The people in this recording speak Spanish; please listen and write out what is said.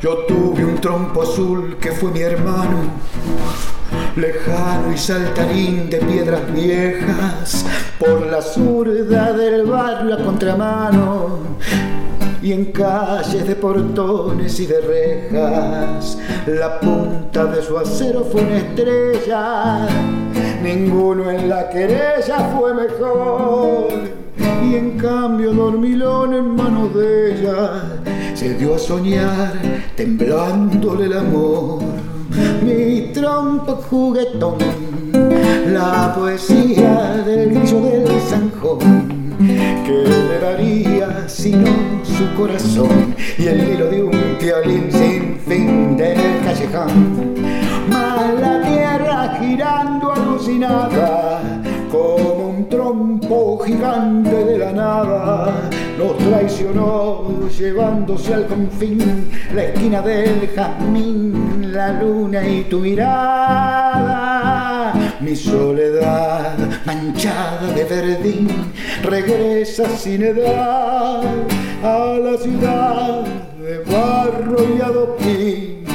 Yo tuve un trompo azul que fue mi hermano, lejano y saltarín de piedras viejas, por la zurda del barrio a contramano y en calles de portones y de rejas. La punta de su acero fue una estrella, ninguno en la querella fue mejor. Y en cambio dormilón en manos de ella se dio a soñar temblándole el amor. Mi trompo juguetón, la poesía del grillo del zanjón ¿Qué le daría sino su corazón y el hilo de un violín sin fin del callejón? Más la tierra girando alucinada como un trompo gigante de la nada nos traicionó llevándose al confín la esquina del jazmín, la luna y tu mirada mi soledad manchada de verdín regresa sin edad a la ciudad de barro y adoquín.